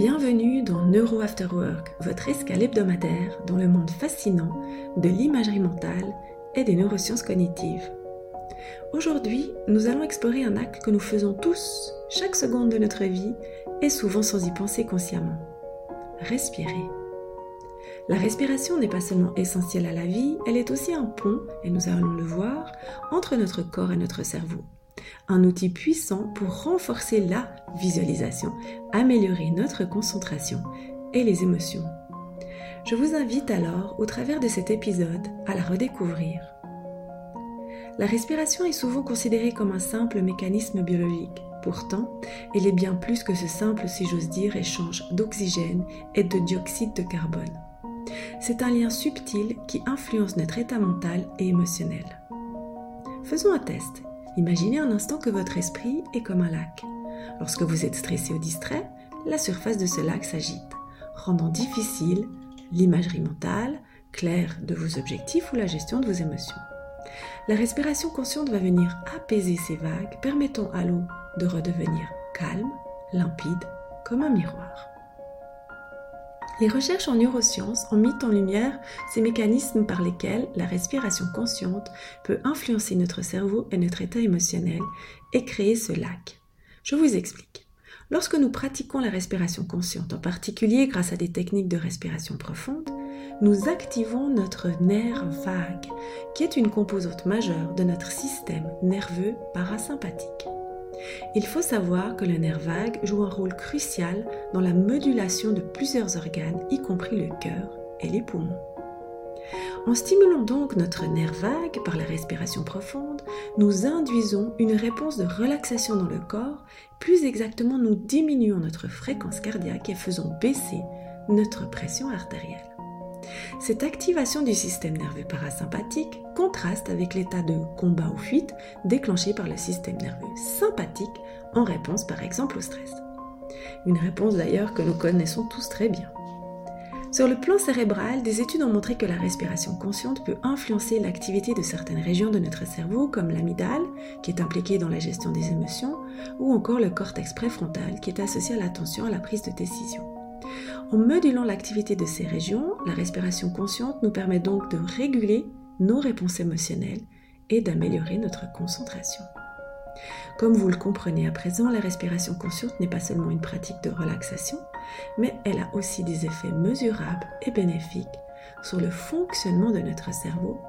Bienvenue dans Neuro After votre escale hebdomadaire dans le monde fascinant de l'imagerie mentale et des neurosciences cognitives. Aujourd'hui, nous allons explorer un acte que nous faisons tous, chaque seconde de notre vie, et souvent sans y penser consciemment. Respirer. La respiration n'est pas seulement essentielle à la vie, elle est aussi un pont, et nous allons le voir, entre notre corps et notre cerveau un outil puissant pour renforcer la visualisation, améliorer notre concentration et les émotions. Je vous invite alors, au travers de cet épisode, à la redécouvrir. La respiration est souvent considérée comme un simple mécanisme biologique. Pourtant, elle est bien plus que ce simple, si j'ose dire, échange d'oxygène et de dioxyde de carbone. C'est un lien subtil qui influence notre état mental et émotionnel. Faisons un test Imaginez un instant que votre esprit est comme un lac. Lorsque vous êtes stressé ou distrait, la surface de ce lac s'agite, rendant difficile l'imagerie mentale, claire de vos objectifs ou la gestion de vos émotions. La respiration consciente va venir apaiser ces vagues, permettant à l'eau de redevenir calme, limpide, comme un miroir. Les recherches en neurosciences ont mis en lumière ces mécanismes par lesquels la respiration consciente peut influencer notre cerveau et notre état émotionnel et créer ce lac. Je vous explique. Lorsque nous pratiquons la respiration consciente, en particulier grâce à des techniques de respiration profonde, nous activons notre nerf vague, qui est une composante majeure de notre système nerveux parasympathique. Il faut savoir que le nerf vague joue un rôle crucial dans la modulation de plusieurs organes, y compris le cœur et les poumons. En stimulant donc notre nerf vague par la respiration profonde, nous induisons une réponse de relaxation dans le corps, plus exactement nous diminuons notre fréquence cardiaque et faisons baisser notre pression artérielle. Cette activation du système nerveux parasympathique contraste avec l'état de combat ou fuite déclenché par le système nerveux sympathique en réponse par exemple au stress. Une réponse d'ailleurs que nous connaissons tous très bien. Sur le plan cérébral, des études ont montré que la respiration consciente peut influencer l'activité de certaines régions de notre cerveau, comme l'amygdale, qui est impliquée dans la gestion des émotions, ou encore le cortex préfrontal, qui est associé à l'attention à la prise de décision. En modulant l'activité de ces régions, la respiration consciente nous permet donc de réguler nos réponses émotionnelles et d'améliorer notre concentration. Comme vous le comprenez à présent, la respiration consciente n'est pas seulement une pratique de relaxation, mais elle a aussi des effets mesurables et bénéfiques sur le fonctionnement de notre cerveau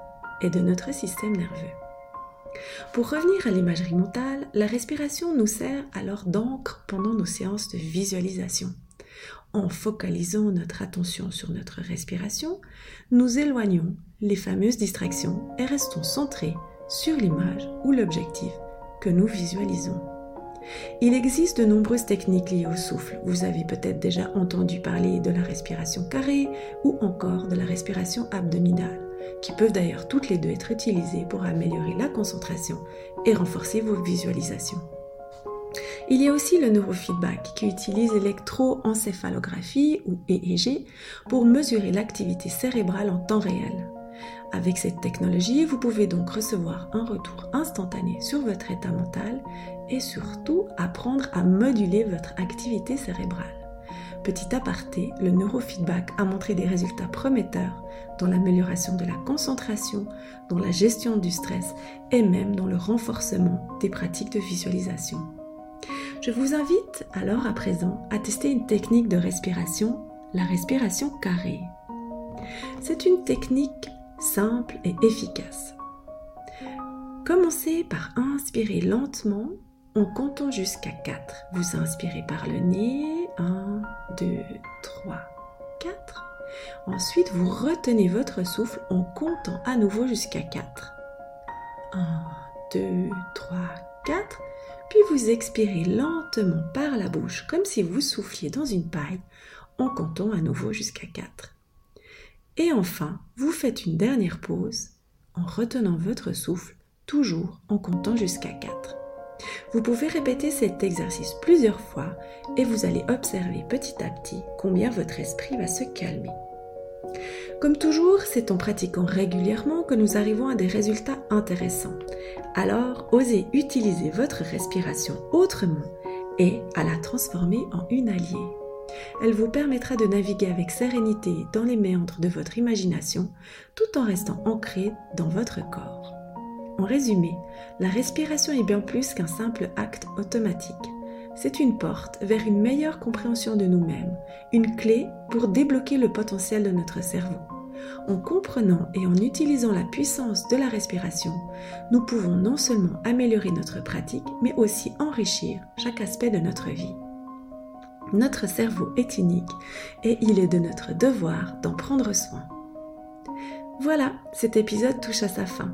et de notre système nerveux. Pour revenir à l'imagerie mentale, la respiration nous sert alors d'encre pendant nos séances de visualisation. En focalisant notre attention sur notre respiration, nous éloignons les fameuses distractions et restons centrés sur l'image ou l'objectif que nous visualisons. Il existe de nombreuses techniques liées au souffle. Vous avez peut-être déjà entendu parler de la respiration carrée ou encore de la respiration abdominale, qui peuvent d'ailleurs toutes les deux être utilisées pour améliorer la concentration et renforcer vos visualisations. Il y a aussi le neurofeedback qui utilise l'électroencéphalographie ou EEG pour mesurer l'activité cérébrale en temps réel. Avec cette technologie, vous pouvez donc recevoir un retour instantané sur votre état mental et surtout apprendre à moduler votre activité cérébrale. Petit aparté, le neurofeedback a montré des résultats prometteurs dans l'amélioration de la concentration, dans la gestion du stress et même dans le renforcement des pratiques de visualisation. Je vous invite alors à présent à tester une technique de respiration, la respiration carrée. C'est une technique simple et efficace. Commencez par inspirer lentement en comptant jusqu'à 4. Vous inspirez par le nez. 1, 2, 3, 4. Ensuite, vous retenez votre souffle en comptant à nouveau jusqu'à 4. 1, 2, 3, 4 puis vous expirez lentement par la bouche comme si vous souffliez dans une paille en comptant à nouveau jusqu'à 4. Et enfin, vous faites une dernière pause en retenant votre souffle toujours en comptant jusqu'à 4. Vous pouvez répéter cet exercice plusieurs fois et vous allez observer petit à petit combien votre esprit va se calmer. Comme toujours, c'est en pratiquant régulièrement que nous arrivons à des résultats intéressants. Alors, osez utiliser votre respiration autrement et à la transformer en une alliée. Elle vous permettra de naviguer avec sérénité dans les méandres de votre imagination tout en restant ancré dans votre corps. En résumé, la respiration est bien plus qu'un simple acte automatique. C'est une porte vers une meilleure compréhension de nous-mêmes, une clé pour débloquer le potentiel de notre cerveau. En comprenant et en utilisant la puissance de la respiration, nous pouvons non seulement améliorer notre pratique, mais aussi enrichir chaque aspect de notre vie. Notre cerveau est unique et il est de notre devoir d'en prendre soin. Voilà, cet épisode touche à sa fin.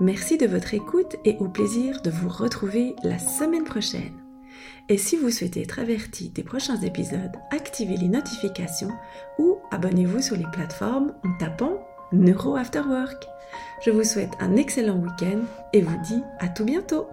Merci de votre écoute et au plaisir de vous retrouver la semaine prochaine. Et si vous souhaitez être averti des prochains épisodes, activez les notifications ou abonnez-vous sur les plateformes en tapant Neuro After Work. Je vous souhaite un excellent week-end et vous dis à tout bientôt